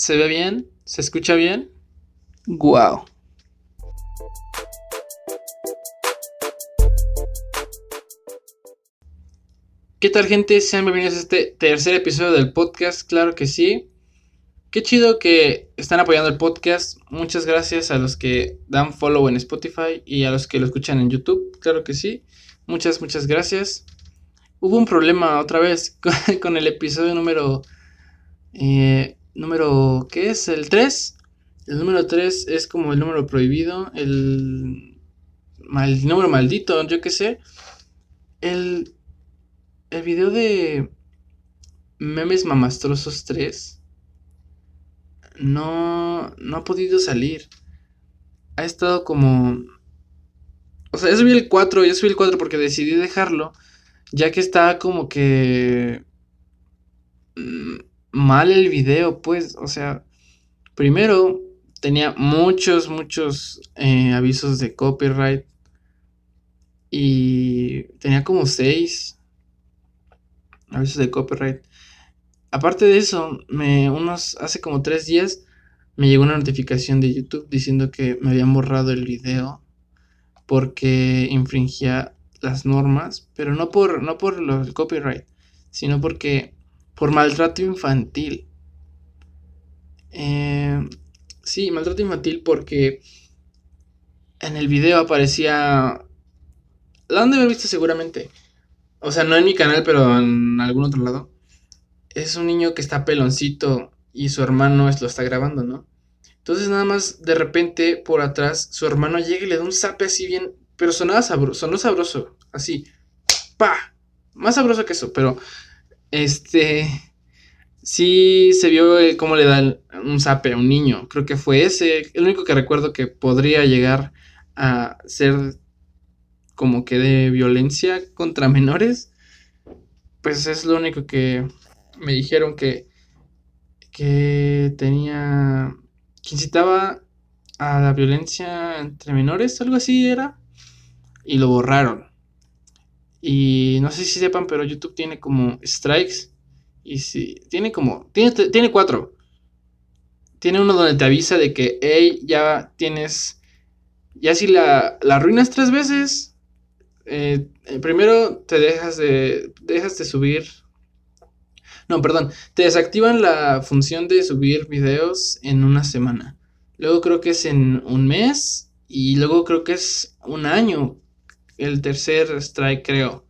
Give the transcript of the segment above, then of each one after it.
¿Se ve bien? ¿Se escucha bien? ¡Guau! ¿Qué tal gente? Sean bienvenidos a este tercer episodio del podcast, claro que sí. Qué chido que están apoyando el podcast. Muchas gracias a los que dan follow en Spotify y a los que lo escuchan en YouTube, claro que sí. Muchas, muchas gracias. Hubo un problema otra vez con, el episodio número eh, número, ¿qué es? El 3. El número 3 es como el número prohibido, el, mal, número maldito, yo qué sé. El, el video de Memes Mamastrosos 3 no, no ha podido salir. Ha estado como... O sea, yo subí el 4, yo subí el 4 porque decidí dejarlo, ya que está como que... Mm, mal el video, pues, o sea, primero tenía muchos, muchos eh, avisos de copyright y tenía como seis avisos de copyright. Aparte de eso, me, unos, hace como tres días me llegó una notificación de YouTube diciendo que me habían borrado el video porque infringía las normas, pero no por, no por el copyright, sino porque por maltrato infantil. Eh, sí, maltrato infantil porque en el video aparecía... La han de haber visto seguramente. O sea, no en mi canal, pero en algún otro lado. Es un niño que está peloncito y su hermano lo está grabando, ¿no? Entonces nada más de repente por atrás su hermano llega y le da un zape así bien, pero sonaba sabroso, sonó sabroso, así, pa, más sabroso que eso, pero este, sí se vio eh, cómo le dan un zape a un niño. Creo que fue ese, el único que recuerdo que podría llegar a ser como que de violencia contra menores. Pues es lo único que me dijeron que, que tenía, que incitaba a la violencia entre menores, algo así era, y lo borraron. Y no sé si sepan, pero YouTube tiene como strikes. Y si tiene como. Tiene, tiene cuatro. Tiene uno donde te avisa de que, hey, ya tienes. Ya si la, la arruinas tres veces. Eh, primero te dejas de. Dejas de subir. No, perdón. Te desactivan la función de subir videos en una semana. Luego creo que es en un mes. Y luego creo que es un año el tercer strike, creo.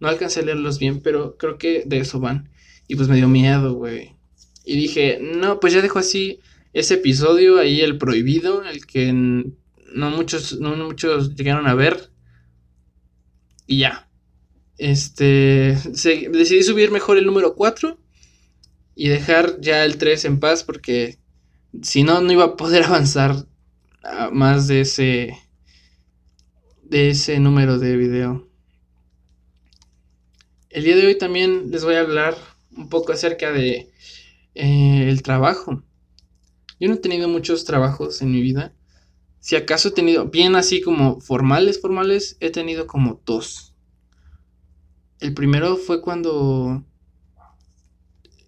No alcancé a leerlos bien, pero creo que de eso van. Y pues me dio miedo, güey. Y dije, no, pues ya dejo así ese episodio, ahí el prohibido, el que no muchos, no muchos llegaron a ver. Y ya. Este, decidí subir mejor el número 4 y dejar ya el 3 en paz porque si no, no iba a poder avanzar más de ese de ese número de video. El día de hoy también les voy a hablar un poco acerca de eh, el trabajo. Yo no he tenido muchos trabajos en mi vida. Si acaso he tenido, bien así como formales, formales, he tenido como dos. El primero fue cuando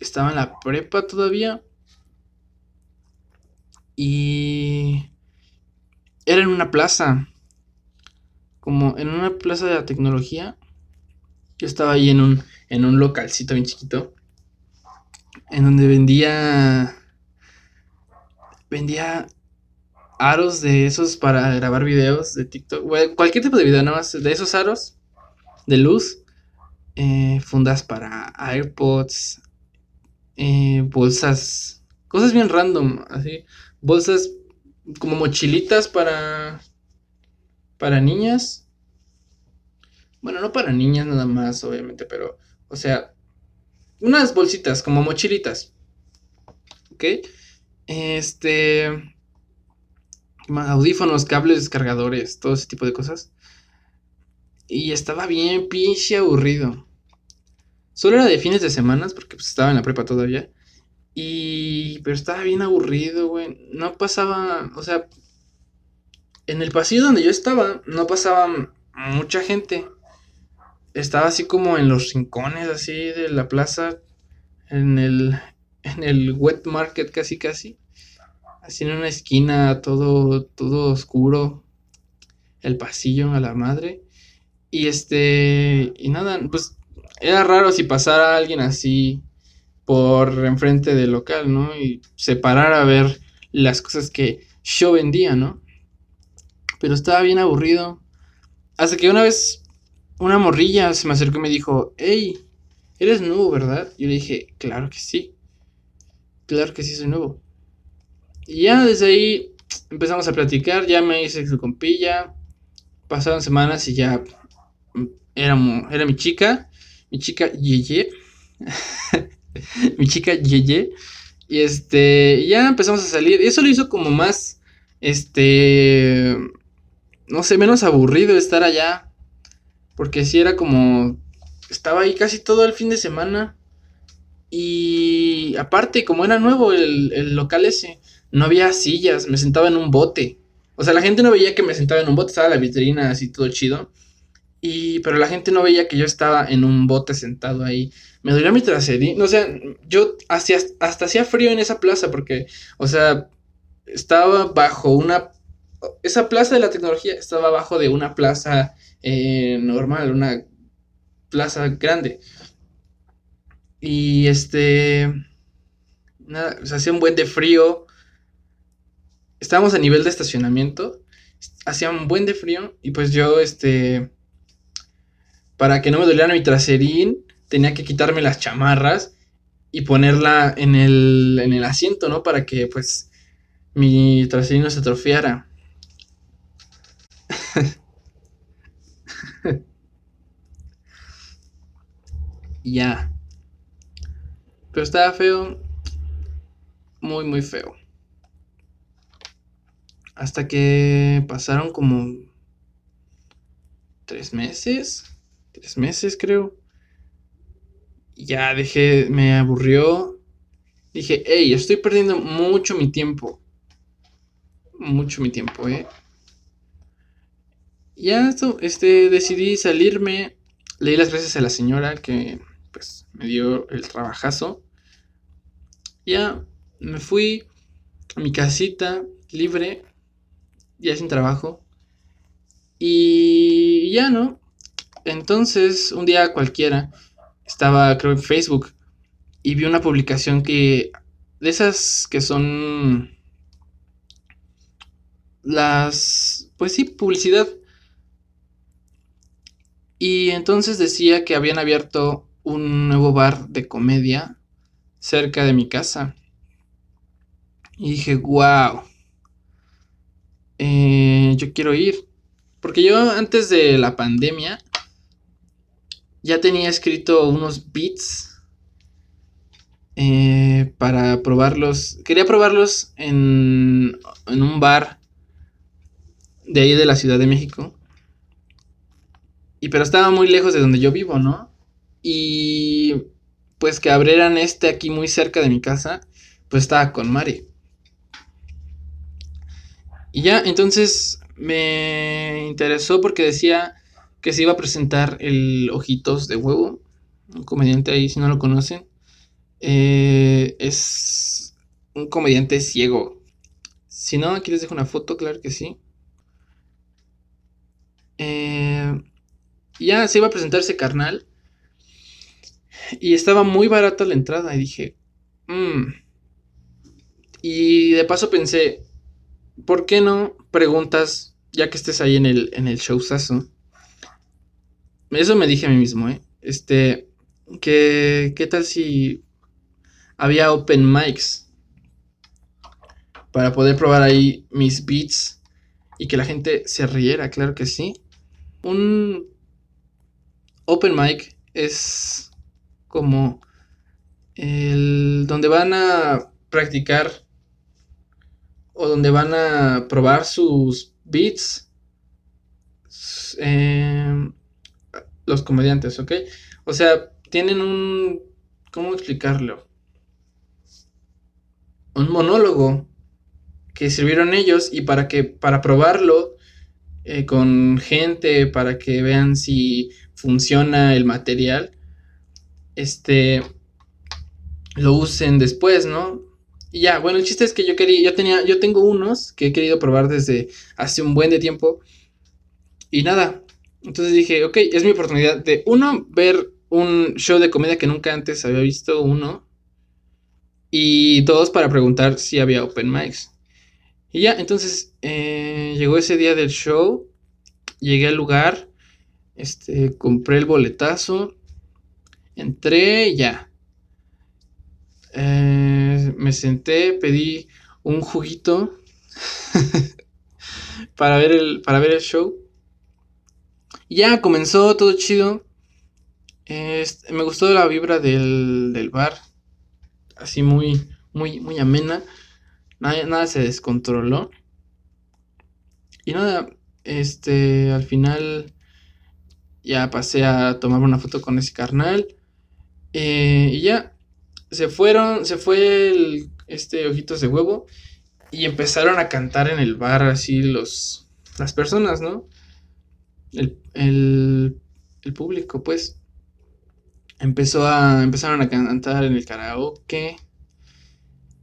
estaba en la prepa todavía. Y era en una plaza como en una plaza de la tecnología. Yo estaba ahí en un, en un localcito bien chiquito. En donde vendía. Vendía aros de esos para grabar videos de TikTok. cualquier tipo de video, nada más. De esos aros de luz. Eh, fundas para AirPods. Eh, bolsas. Cosas bien random. Así. Bolsas como mochilitas para para niñas. Bueno, no para niñas nada más, obviamente, pero, o sea, unas bolsitas como mochilitas. ¿Ok? Este... Audífonos, cables, descargadores, todo ese tipo de cosas. Y estaba bien pinche aburrido. Solo era de fines de semanas, porque pues, estaba en la prepa todavía. Y... Pero estaba bien aburrido, güey. No pasaba... O sea, en el pasillo donde yo estaba no pasaba mucha gente. Estaba así como en los rincones así de la plaza, en el en el wet market casi casi. Así en una esquina, todo, todo oscuro. El pasillo a la madre. Y este, y nada, pues era raro si pasara alguien así por enfrente del local, ¿no? Y se parara a ver las cosas que yo vendía, ¿no? Pero estaba bien aburrido. Hasta que una vez una morrilla se me acercó y me dijo, hey, eres nuevo, ¿verdad? Yo le dije, claro que sí. Claro que sí soy nuevo. Y ya desde ahí empezamos a platicar, ya me hice su compilla. Pasaron semanas y ya era, era mi chica, mi chica Yeye. mi chica Yeye. Y este, ya empezamos a salir. Y eso lo hizo como más, este, no sé, menos aburrido estar allá. Porque si era como, estaba ahí casi todo el fin de semana. Y aparte, como era nuevo el, el local ese, no había sillas, me sentaba en un bote. O sea, la gente no veía que me sentaba en un bote, estaba la vitrina así todo chido. Y, pero la gente no veía que yo estaba en un bote sentado ahí. Me dolía mi traserín. O sea, yo hacía, hasta hacía frío en esa plaza porque, o sea, estaba bajo una... Esa plaza de la tecnología estaba abajo de una plaza eh, normal, una plaza grande. Y este... Nada, o sea, hacía un buen de frío estábamos a nivel de estacionamiento, hacía un buen de frío y pues yo, este, para que no me doliera mi traserín, tenía que quitarme las chamarras y ponerla en el, en el asiento, ¿no? Para que pues mi traserín no se atrofiara. Ya. Pero estaba feo. Muy, muy feo. Hasta que pasaron como tres meses. Tres meses creo. ya dejé, me aburrió. Dije, hey, estoy perdiendo mucho mi tiempo. Mucho mi tiempo, eh. Ya esto, este, decidí salirme. Leí las gracias a la señora que, pues, me dio el trabajazo. Ya me fui a mi casita libre ya sin trabajo. Y ya, ¿no? Entonces, un día cualquiera, estaba creo en Facebook y vi una publicación que, de esas que son las, pues sí, publicidad. Y entonces decía que habían abierto un nuevo bar de comedia cerca de mi casa. Y dije, wow eh, yo quiero ir. Porque yo antes de la pandemia ya tenía escrito unos beats eh, para probarlos. Quería probarlos en, en un bar de ahí de la Ciudad de México. Y pero estaba muy lejos de donde yo vivo, ¿no? Y pues que abrieran este aquí muy cerca de mi casa, pues estaba con Mari. Y ya, entonces me interesó porque decía que se iba a presentar el Ojitos de Huevo, un comediante ahí, si no lo conocen. Eh, es un comediante ciego. Si no, aquí les dejo una foto, claro que sí. Eh, ya se iba a presentar ese carnal. Y estaba muy barata la entrada. Y dije, mmm. Y de paso pensé, ¿por qué no preguntas, ya que estés ahí en el, en el showzazo? Eso me dije a mí mismo, ¿eh? Este, que, ¿qué tal si había open mics? Para poder probar ahí mis beats y que la gente se riera, claro que sí. Un open mic es como el donde van a practicar o donde van a probar sus beats em, los comediantes, ¿ok? O sea, tienen un... ¿Cómo explicarlo? Un monólogo que sirvieron ellos y para que para probarlo eh, con gente para que vean si funciona el material este lo usen después, ¿no? Y ya, bueno, el chiste es que yo quería, yo tenía, yo tengo unos que he querido probar desde hace un buen de tiempo. Y nada, entonces dije, ok, es mi oportunidad de, uno, ver un show de comedia que nunca antes había visto, uno. Y dos, para preguntar si había open mics. Y ya, entonces eh, llegó ese día del show, llegué al lugar, este, compré el boletazo, entré ya. Eh, me senté, pedí un juguito para, ver el, para ver el show. Ya comenzó todo chido. me gustó la vibra del, del, bar. Así muy, muy, muy amena. Nada, nada se descontroló. Y nada, este, al final ya pasé a tomar una foto con ese carnal. Eh, y ya, se fueron, se fue el, este Ojitos de Huevo y empezaron a cantar en el bar así los, las personas, ¿no? El, el, el público, pues. Empezó a, empezaron a cantar en el karaoke.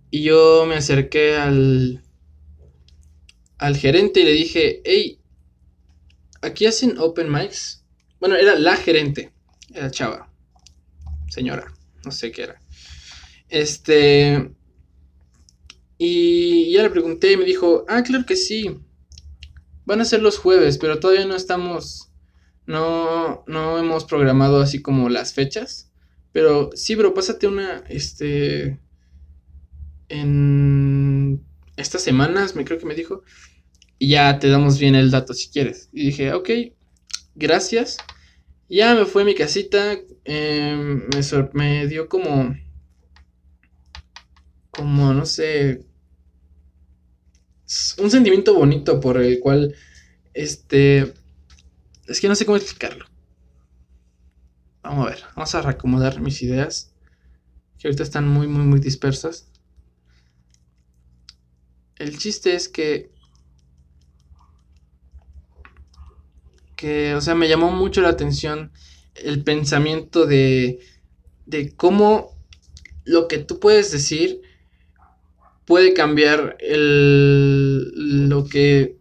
Y yo me acerqué al, al gerente y le dije, hey, aquí hacen open mics. Bueno, era la gerente, era chava, señora, no sé qué era. Este. Y ya le pregunté y me dijo, ah, claro que sí. Van a ser los jueves, pero todavía no estamos. No, no hemos programado así como las fechas. Pero sí, bro, pásate una. Este. En. Estas semanas, me creo que me dijo. Y ya te damos bien el dato si quieres. Y dije, ok, gracias. Ya me fui a mi casita. Em, me, me dio como como, no sé, un sentimiento bonito por el cual, este, es que no sé cómo explicarlo. Vamos a ver, vamos a reacomodar mis ideas, que ahorita están muy, muy, muy dispersas. El chiste es que, que, o sea, me llamó mucho la atención el pensamiento de, de cómo lo que tú puedes decir puede cambiar el, lo que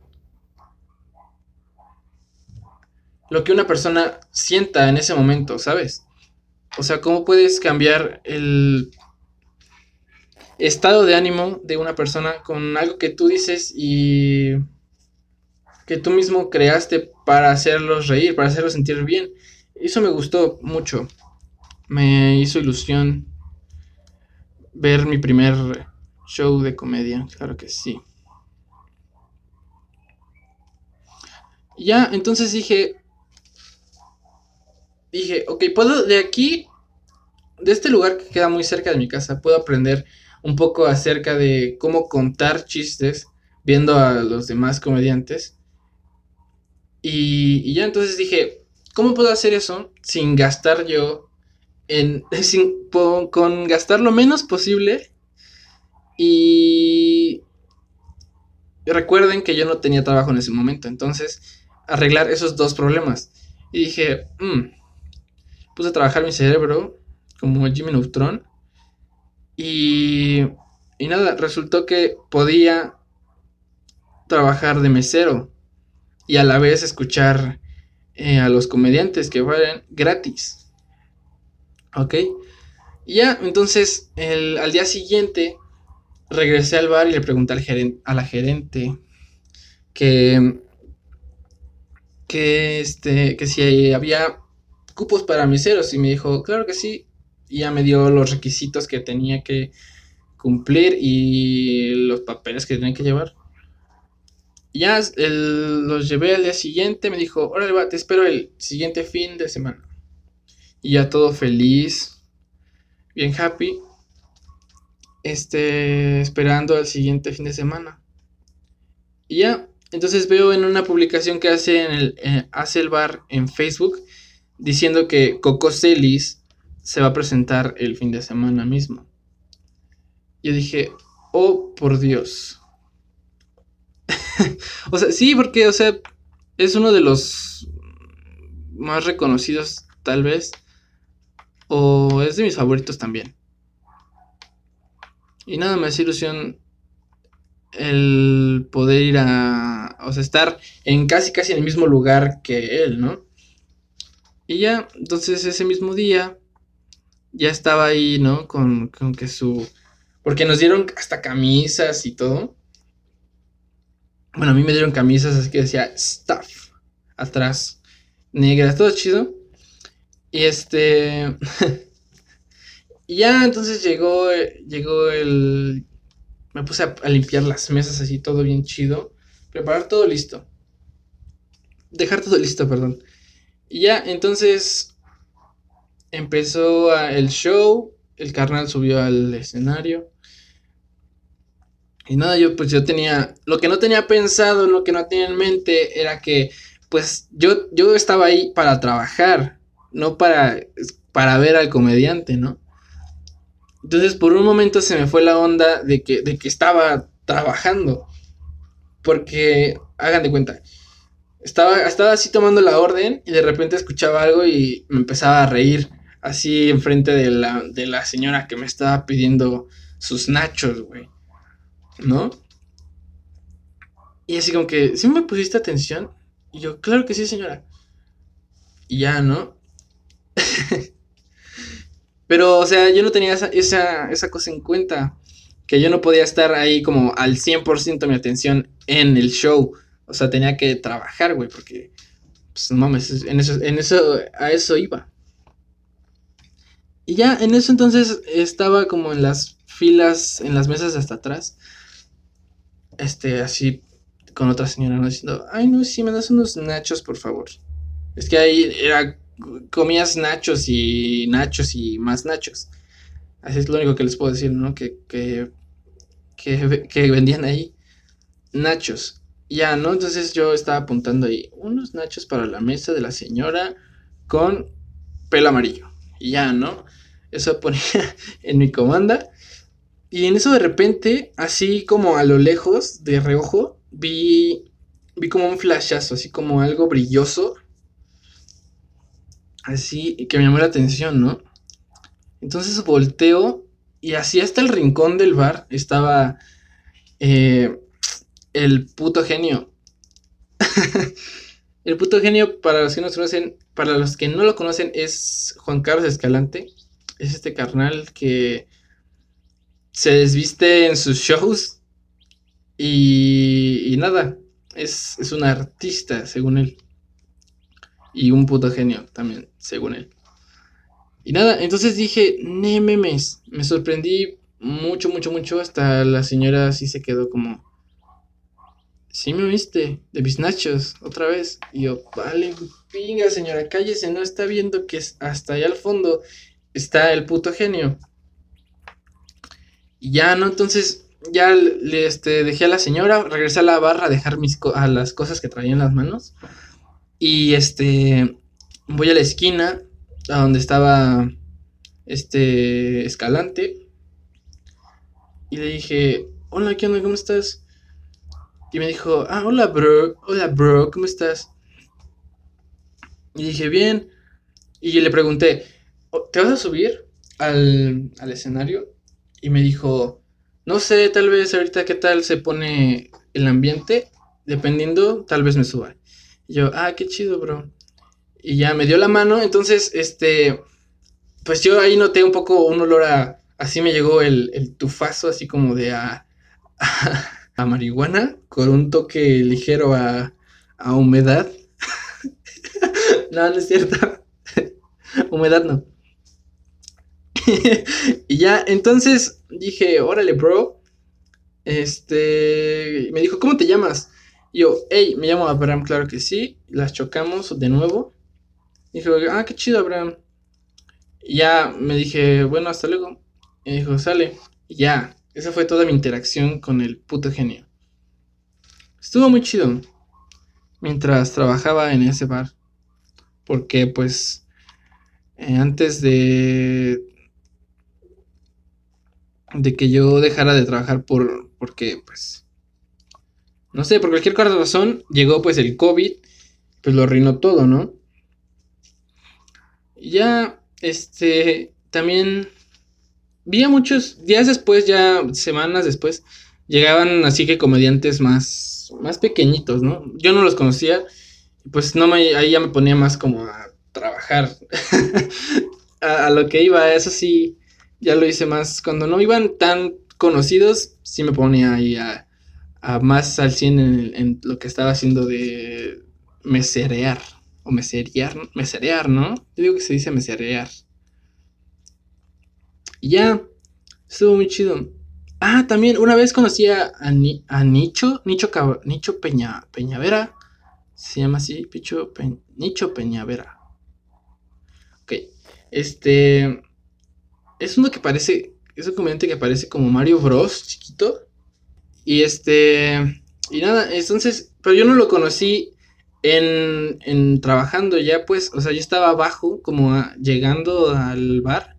lo que una persona sienta en ese momento, ¿sabes? O sea, cómo puedes cambiar el estado de ánimo de una persona con algo que tú dices y que tú mismo creaste para hacerlos reír, para hacerlos sentir bien. Eso me gustó mucho. Me hizo ilusión ver mi primer Show de comedia, claro que sí. Ya, entonces dije, dije, ok, puedo de aquí, de este lugar que queda muy cerca de mi casa, puedo aprender un poco acerca de cómo contar chistes viendo a los demás comediantes. Y, ya entonces dije, ¿cómo puedo hacer eso sin gastar yo en, con gastar lo menos posible y recuerden que yo no tenía trabajo en ese momento, entonces arreglar esos dos problemas. Y dije, mmm, puse a trabajar mi cerebro como Jimmy Neutron. Y, y nada, resultó que podía trabajar de mesero y a la vez escuchar eh, a los comediantes que fueran gratis. ¿Ok? Y ya, entonces el, al día siguiente regresé al bar y le pregunté al a la gerente que, que, este, que si había cupos para miseros y me dijo, claro que sí, y ya me dio los requisitos que tenía que cumplir y los papeles que tenía que llevar. Ya los llevé al día siguiente, me dijo, órale va, te espero el siguiente fin de semana. Y ya todo feliz, bien happy este, esperando al siguiente fin de semana. Y ya, entonces veo en una publicación que hace, en el, eh, hace el bar en Facebook diciendo que Coco Celis se va a presentar el fin de semana mismo. Yo dije, oh por Dios. o sea, sí, porque, o sea, es uno de los más reconocidos, tal vez. O es de mis favoritos también. Y nada, me hace ilusión el poder ir a, o sea, estar en casi, casi en el mismo lugar que él, ¿no? Y ya, entonces ese mismo día, ya estaba ahí, ¿no? Con, con que su, porque nos dieron hasta camisas y todo. Bueno, a mí me dieron camisas, así que decía stuff atrás, negras, todo chido. Y este. y ya entonces llegó, llegó el. Me puse a, limpiar las mesas así, todo bien chido. Preparar todo listo. Dejar todo listo, perdón. Y ya, entonces. Empezó el show. El carnal subió al escenario. Y nada, yo pues yo tenía, lo que no tenía pensado, lo que no tenía en mente era que pues yo, yo estaba ahí para trabajar, no para, para ver al comediante, ¿no? Entonces por un momento se me fue la onda de que, de que estaba trabajando. Porque, hagan de cuenta, estaba, estaba así tomando la orden y de repente escuchaba algo y me empezaba a reír así enfrente de la, de la señora que me estaba pidiendo sus nachos, güey. ¿No? Y así como que, ¿sí me pusiste atención? Y yo, claro que sí, señora. Y ya, ¿no? Pero, o sea, yo no tenía esa, esa, cosa en cuenta. Que yo no podía estar ahí como al 100% mi atención en el show. O sea, tenía que trabajar, güey, porque, pues, mames, en eso, en eso, a eso iba. Y ya, en eso entonces estaba como en las filas, en las mesas hasta atrás este, así con otra señora, ¿no? Diciendo, ay, no, si me das unos nachos, por favor. Es que ahí era, comías nachos y nachos y más nachos. Así es lo único que les puedo decir, ¿no? Que, que, que, vendían ahí nachos. Ya, ¿no? Entonces yo estaba apuntando ahí unos nachos para la mesa de la señora con pelo amarillo. Y ya, ¿no? Eso ponía en mi comanda. Y en eso de repente, así como a lo lejos, de reojo, vi, vi como un flashazo, así como algo brilloso. Así que me llamó la atención, ¿no? Entonces volteo y así hasta el rincón del bar estaba eh, el puto genio. el puto genio, para los que no conocen, para los que no lo conocen, es Juan Carlos Escalante. Es este carnal que se desviste en sus shows y, nada, es, es un artista, según él. Y un puto genio también, según él. Y nada, entonces dije, ne memes. Me sorprendí mucho, mucho, mucho. Hasta la señora así se quedó como. Sí me viste, de mis nachos, otra vez. Y yo, vale, pinga, señora, cállese, no está viendo que hasta allá al fondo está el puto genio. Y ya, ¿no? Entonces, ya le este, dejé a la señora, regresé a la barra a dejar mis a las cosas que traía en las manos. Y este, voy a la esquina, a donde estaba este Escalante. Y le dije, hola, ¿qué onda? ¿Cómo estás? Y me dijo, ah, hola, bro, hola, bro, ¿cómo estás? Y dije, bien. Y le pregunté, ¿te vas a subir al, al escenario? Y me dijo, no sé, tal vez ahorita qué tal se pone el ambiente, dependiendo, tal vez me suba. Y yo, ah, qué chido, bro. Y ya me dio la mano, entonces, este, pues yo ahí noté un poco un olor a, así me llegó el, tufazo, así como de a, a, marihuana, con un toque ligero a, a humedad. no, no es cierto. humedad no. y ya, entonces dije, órale, bro. Este, me dijo, ¿cómo te llamas? Y yo, hey, me llamo Abraham, claro que sí. Las chocamos de nuevo. Dijo, ah, qué chido, Abraham. Y ya me dije, bueno, hasta luego. Y dijo, sale. Y ya, esa fue toda mi interacción con el puto genio. Estuvo muy chido. Mientras trabajaba en ese bar. Porque pues eh, antes de de que yo dejara de trabajar por, porque, pues, no sé, por cualquier razón, llegó pues el COVID, pues lo arruinó todo, ¿no? Ya, este, también vi a muchos, días después, ya semanas después, llegaban así que comediantes más, más pequeñitos, ¿no? Yo no los conocía, pues no me, ahí ya me ponía más como a trabajar, a, lo que iba, eso sí, ya lo hice más, cuando no iban tan conocidos, sí me ponía ahí a, más al 100 en, en, lo que estaba haciendo de meserear, o meserear, meserear, ¿no? Yo digo que se dice meserear. Y ya, estuvo muy chido. Ah, también una vez conocí a, a, Nicho, Nicho, Nicho Peña, Peñavera. Se llama así, Picho Nicho Peñavera. Ok, este. Es uno que parece. Es un comediante que parece como Mario Bros. chiquito. Y este. Y nada, entonces. Pero yo no lo conocí en, en trabajando ya, pues. O sea, yo estaba abajo, como llegando al bar.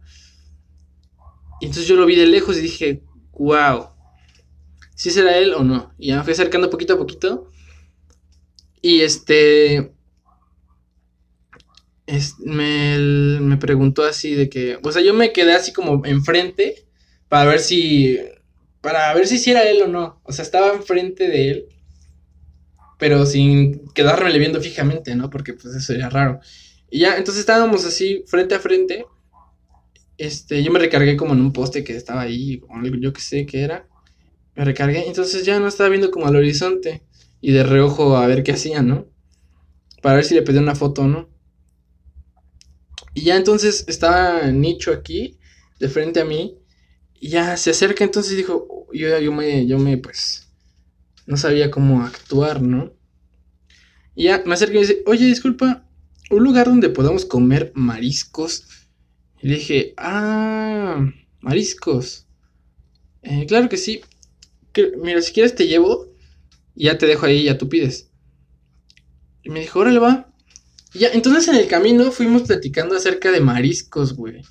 Y entonces yo lo vi de lejos y dije, wow, ¿sí será él o no? Y ya me fui acercando poquito a poquito. Y este... me, me preguntó así de que... O sea, yo me quedé así como enfrente para ver si... Para ver si era él o no. O sea, estaba enfrente de él. Pero sin quedarme viendo fijamente, ¿no? Porque pues eso sería raro. Y ya, entonces estábamos así frente a frente. Este, yo me recargué como en un poste que estaba ahí, o algo, yo que sé qué era. Me recargué, entonces ya no estaba viendo como al horizonte y de reojo a ver qué hacía, ¿no? Para ver si le pedía una foto o no. Y ya entonces estaba Nicho aquí, de frente a mí, y ya se acerca, entonces dijo, yo, yo me, yo me, pues, no sabía cómo actuar, ¿no? Y ya me acerca y dice, oye, disculpa, un lugar donde podamos comer mariscos y le dije, ah, mariscos. Eh, claro que sí. mira, si quieres te llevo y ya te dejo ahí ya tú pides. Y me dijo, órale, va. Ya, entonces en el camino fuimos platicando acerca de mariscos, güey.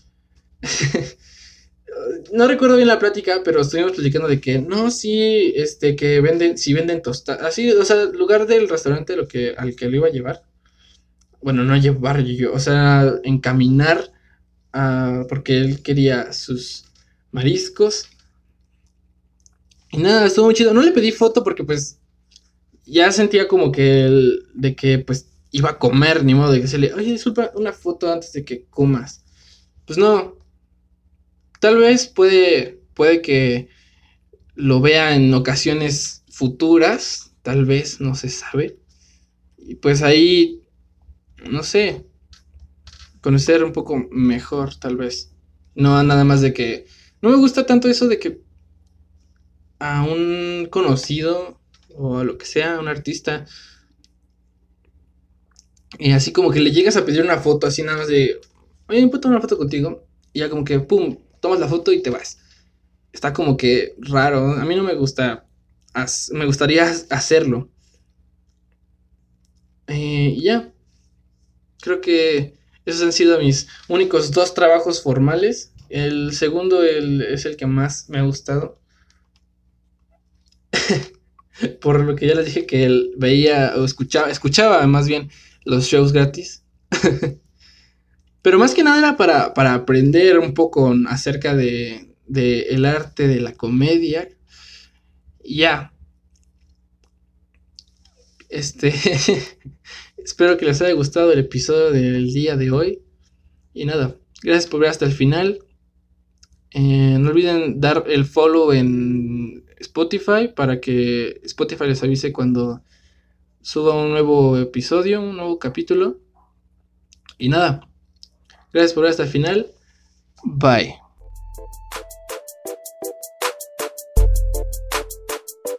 no recuerdo bien la plática, pero estuvimos platicando de que, no, sí, este, que venden, si venden tostadas, así, o sea, lugar del restaurante lo que, al que lo iba a llevar. Bueno, no llevar yo, o sea, encaminar porque él quería sus mariscos. Y nada, estuvo muy chido. No le pedí foto porque pues ya sentía como que él, de que pues iba a comer, ni modo de que se le, oye, disculpa, una foto antes de que comas. Pues no. Tal vez puede, puede que lo vea en ocasiones futuras, tal vez, no se sabe. Y pues ahí, no sé, conocer un poco mejor, tal vez. No nada más de que... No me gusta tanto eso de que a un conocido o a lo que sea, un artista, y así como que le llegas a pedir una foto, así nada más de, oye, ¿puedo tomar una foto contigo? Y ya como que, pum, tomas la foto y te vas. Está como que raro, a mí no me gusta, me gustaría hacerlo. Eh, y ya, creo que esos han sido mis únicos dos trabajos formales. El segundo es el que más me ha gustado. Por lo que ya les dije que él veía o escuchaba, escuchaba más bien los shows gratis. Pero más que nada era para, para aprender un poco acerca de, de el arte de la comedia. Ya. Este. Espero que les haya gustado el episodio del día de hoy. Y nada, gracias por ver hasta el final. Eh, no olviden dar el follow en Spotify para que Spotify les avise cuando suba un nuevo episodio, un nuevo capítulo. Y nada, gracias por ver hasta el final. Bye.